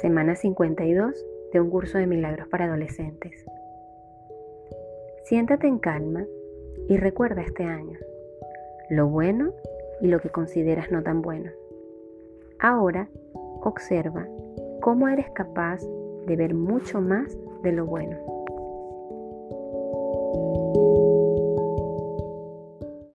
Semana 52 de un curso de milagros para adolescentes. Siéntate en calma y recuerda este año, lo bueno y lo que consideras no tan bueno. Ahora observa cómo eres capaz de ver mucho más de lo bueno.